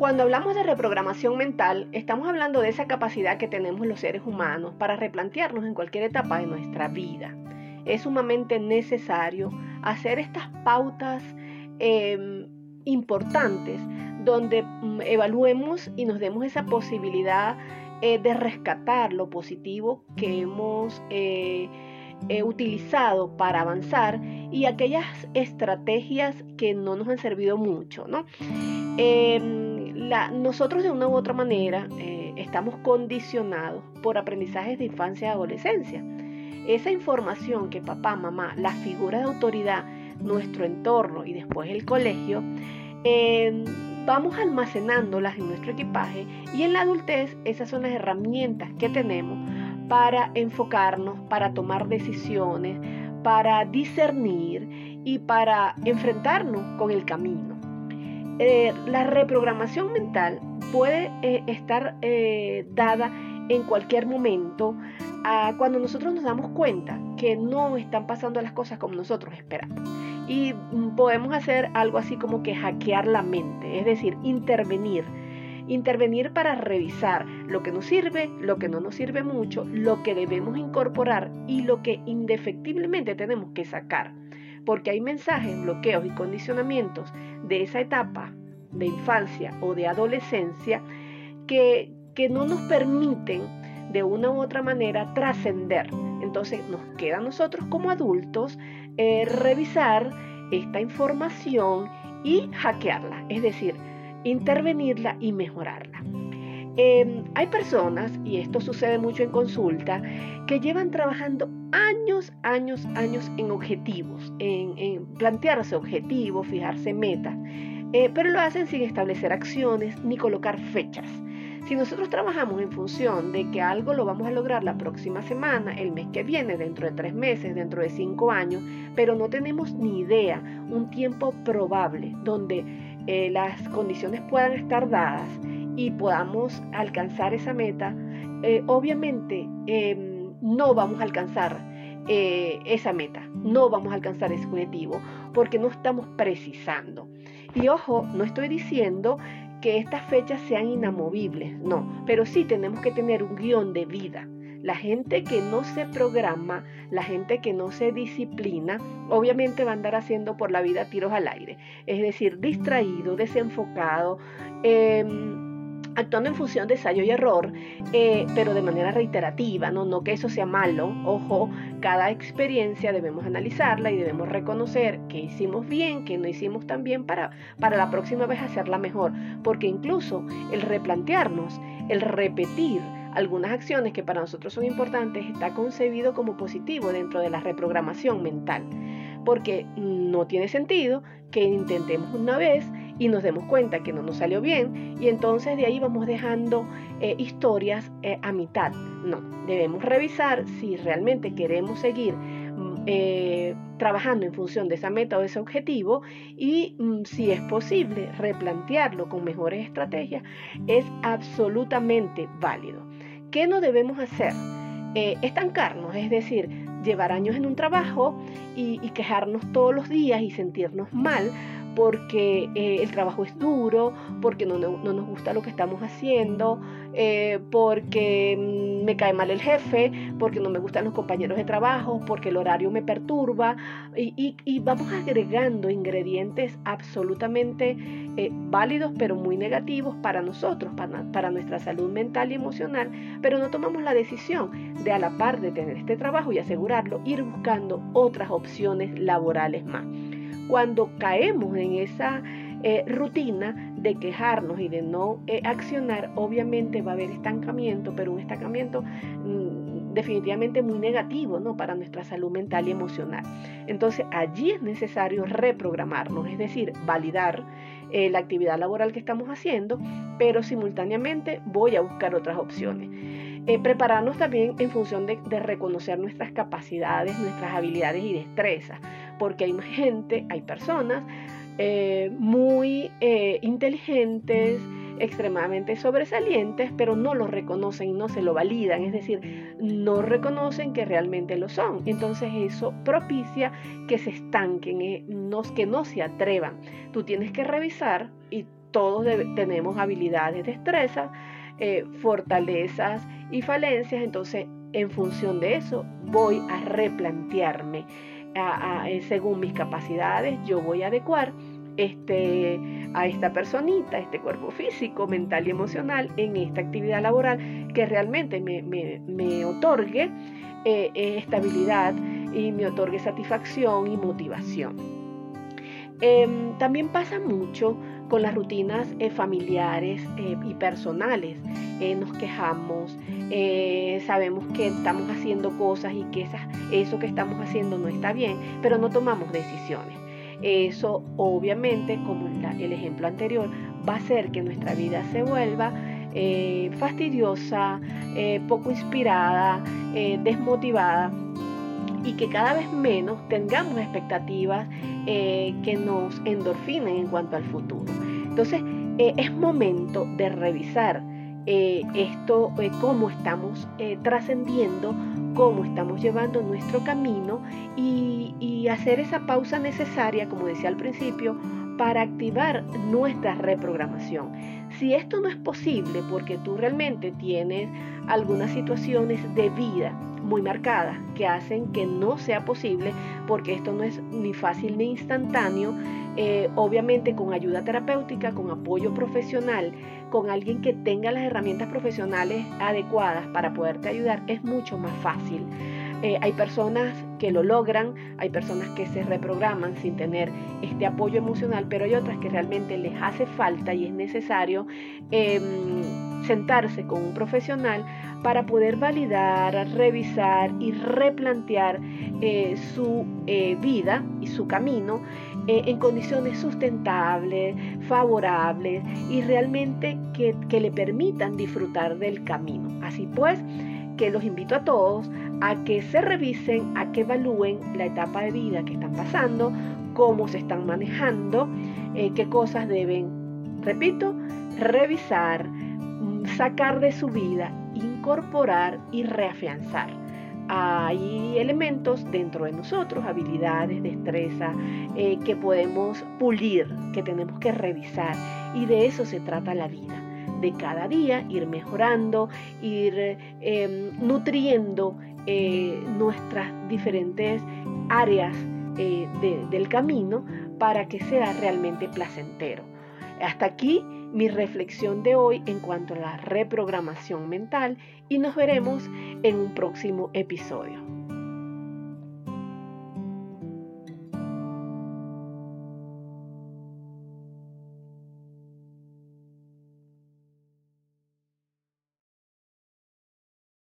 Cuando hablamos de reprogramación mental, estamos hablando de esa capacidad que tenemos los seres humanos para replantearnos en cualquier etapa de nuestra vida. Es sumamente necesario hacer estas pautas em, importantes donde mm, evaluemos y nos demos esa posibilidad eh, de rescatar lo positivo que hemos eh, eh, utilizado para avanzar y aquellas estrategias que no nos han servido mucho. ¿no? Em, nosotros de una u otra manera eh, estamos condicionados por aprendizajes de infancia y adolescencia. Esa información que papá, mamá, la figura de autoridad, nuestro entorno y después el colegio, em, vamos almacenándolas en nuestro equipaje y en la adultez esas son las herramientas que tenemos para enfocarnos, para tomar decisiones, para discernir y para enfrentarnos con el camino. Eh, la reprogramación mental puede eh, estar eh, dada en cualquier momento cuando nosotros nos damos cuenta que no están pasando las cosas como nosotros esperamos. Y podemos hacer algo así como que hackear la mente, es decir, intervenir. Intervenir para revisar lo que nos sirve, lo que no nos sirve mucho, lo que debemos incorporar y lo que indefectiblemente tenemos que sacar porque hay mensajes, bloqueos y condicionamientos de esa etapa de infancia o de adolescencia que, no nos permiten de una u otra manera trascender. Entonces nos queda a nosotros como adultos eh, revisar esta información y hackearla, es decir, intervenirla y mejorarla. Em, hay personas, y esto sucede mucho en consulta, que llevan trabajando años, años, años en objetivos, en, plantearse objetivos, fijarse metas, eh, pero lo hacen sin establecer acciones ni colocar fechas. Si nosotros trabajamos en función de que algo lo vamos a lograr la próxima semana, el mes que viene, dentro de tres meses, dentro de cinco años, pero no tenemos ni idea, un tiempo probable donde eh, las condiciones puedan estar dadas y podamos alcanzar esa meta, eh, obviamente em, no vamos a alcanzar eh, esa meta, no vamos a alcanzar ese objetivo porque no estamos precisando. Y ojo, no estoy diciendo que estas fechas sean inamovibles, no, pero sí tenemos que tener un guion de vida. La gente que no se programa, la gente que no se disciplina, obviamente va a andar haciendo por la vida tiros al aire. Es decir, distraído, desenfocado. Em, actuando en función de ensayo y error, eh, pero de manera reiterativa, ¿no? no que eso sea malo, ojo, cada experiencia debemos analizarla y debemos reconocer que hicimos bien, que no hicimos tan bien para, para la próxima vez hacerla mejor, porque incluso el replantearnos, el repetir, algunas acciones que para nosotros son importantes está concebido como positivo dentro de la reprogramación mental, porque no tiene sentido que intentemos una vez y nos demos cuenta que no nos salió bien y entonces de ahí vamos dejando eh, historias eh, a mitad. No, debemos revisar si realmente queremos seguir mm, eh, trabajando en función de esa meta o de ese objetivo y mm, si es posible replantearlo con mejores estrategias, es absolutamente válido. ¿Qué no debemos hacer? estancarnos, es decir, llevar años en un trabajo y, y quejarnos todos los días y sentirnos mal porque eh, el trabajo es duro, porque no, nos gusta lo que estamos haciendo, eh, porque mm, me cae mal el jefe, porque no me gustan los compañeros de trabajo, porque el horario me perturba y, vamos agregando ingredientes absolutamente eh, válidos pero muy negativos para nosotros, para, para nuestra salud mental y emocional, pero no tomamos la decisión de a la par de tener este trabajo y asegurarlo, ir buscando otras opciones laborales más. Cuando caemos en esa eh, rutina de quejarnos y de no eh, accionar, obviamente va a haber estancamiento, pero un estancamiento mm, definitivamente muy negativo ¿no? para nuestra salud mental y emocional. Entonces allí es necesario reprogramarnos, es decir, validar eh, la actividad laboral que estamos haciendo, pero simultáneamente voy a buscar otras opciones. prepararnos también en función de, de reconocer nuestras capacidades, nuestras habilidades y destrezas porque hay gente, hay personas eh, muy eh, inteligentes, extremadamente sobresalientes, pero no lo reconocen no se lo validan, es decir, no reconocen que realmente lo son. Entonces eso propicia que se estanquen, eh, que no se atrevan. Tú tienes que revisar y todos tenemos habilidades, destrezas, fortalezas y falencias, entonces en función de eso voy a replantearme eh, según mis capacidades, yo voy a adecuar este, a esta personita, este cuerpo físico, mental y emocional en esta actividad laboral que realmente me, otorgue eh, estabilidad y me otorgue satisfacción y motivación. Em, también pasa mucho con las rutinas eh, familiares eh, y personales. Eh, nos quejamos, sabemos que estamos haciendo cosas y que eso que estamos haciendo no está bien, pero no tomamos decisiones. Eso obviamente, como el ejemplo anterior, va a hacer que nuestra vida se vuelva fastidiosa, poco inspirada, desmotivada y que cada vez menos tengamos expectativas que nos endorfinen en cuanto al futuro. Entonces, eh, es momento de revisar eh, esto, cómo estamos trascendiendo, cómo estamos llevando nuestro camino y hacer esa pausa necesaria, como decía al principio, para activar nuestra reprogramación. Si esto no es posible porque tú realmente tienes algunas situaciones de vida muy marcadas que hacen que no sea posible porque esto no es ni fácil ni instantáneo. Eh, obviamente con ayuda terapéutica, con apoyo profesional, con alguien que tenga las herramientas profesionales adecuadas para poderte ayudar, es mucho más fácil. Eh, hay personas que lo logran, hay personas que se reprograman sin tener este apoyo emocional, pero hay otras que realmente les hace falta y es necesario em, sentarse con un profesional para poder validar, revisar y replantear eh, su eh, vida y su camino en condiciones sustentables, favorables y realmente que, le permitan disfrutar del camino. Así pues, que los invito a todos a que se revisen, a que evalúen la etapa de vida que están pasando, cómo se están manejando, eh, qué cosas deben, repito, revisar, sacar de su vida, incorporar y reafianzar. Hay elementos dentro de nosotros, habilidades, destreza, eh, que podemos pulir, que tenemos que revisar. Y de eso se trata la vida de cada día, ir mejorando, ir em, nutriendo eh, nuestras diferentes áreas eh, del camino para que sea realmente placentero. Hasta aquí mi reflexión de hoy en cuanto a la reprogramación mental y nos veremos en un próximo episodio.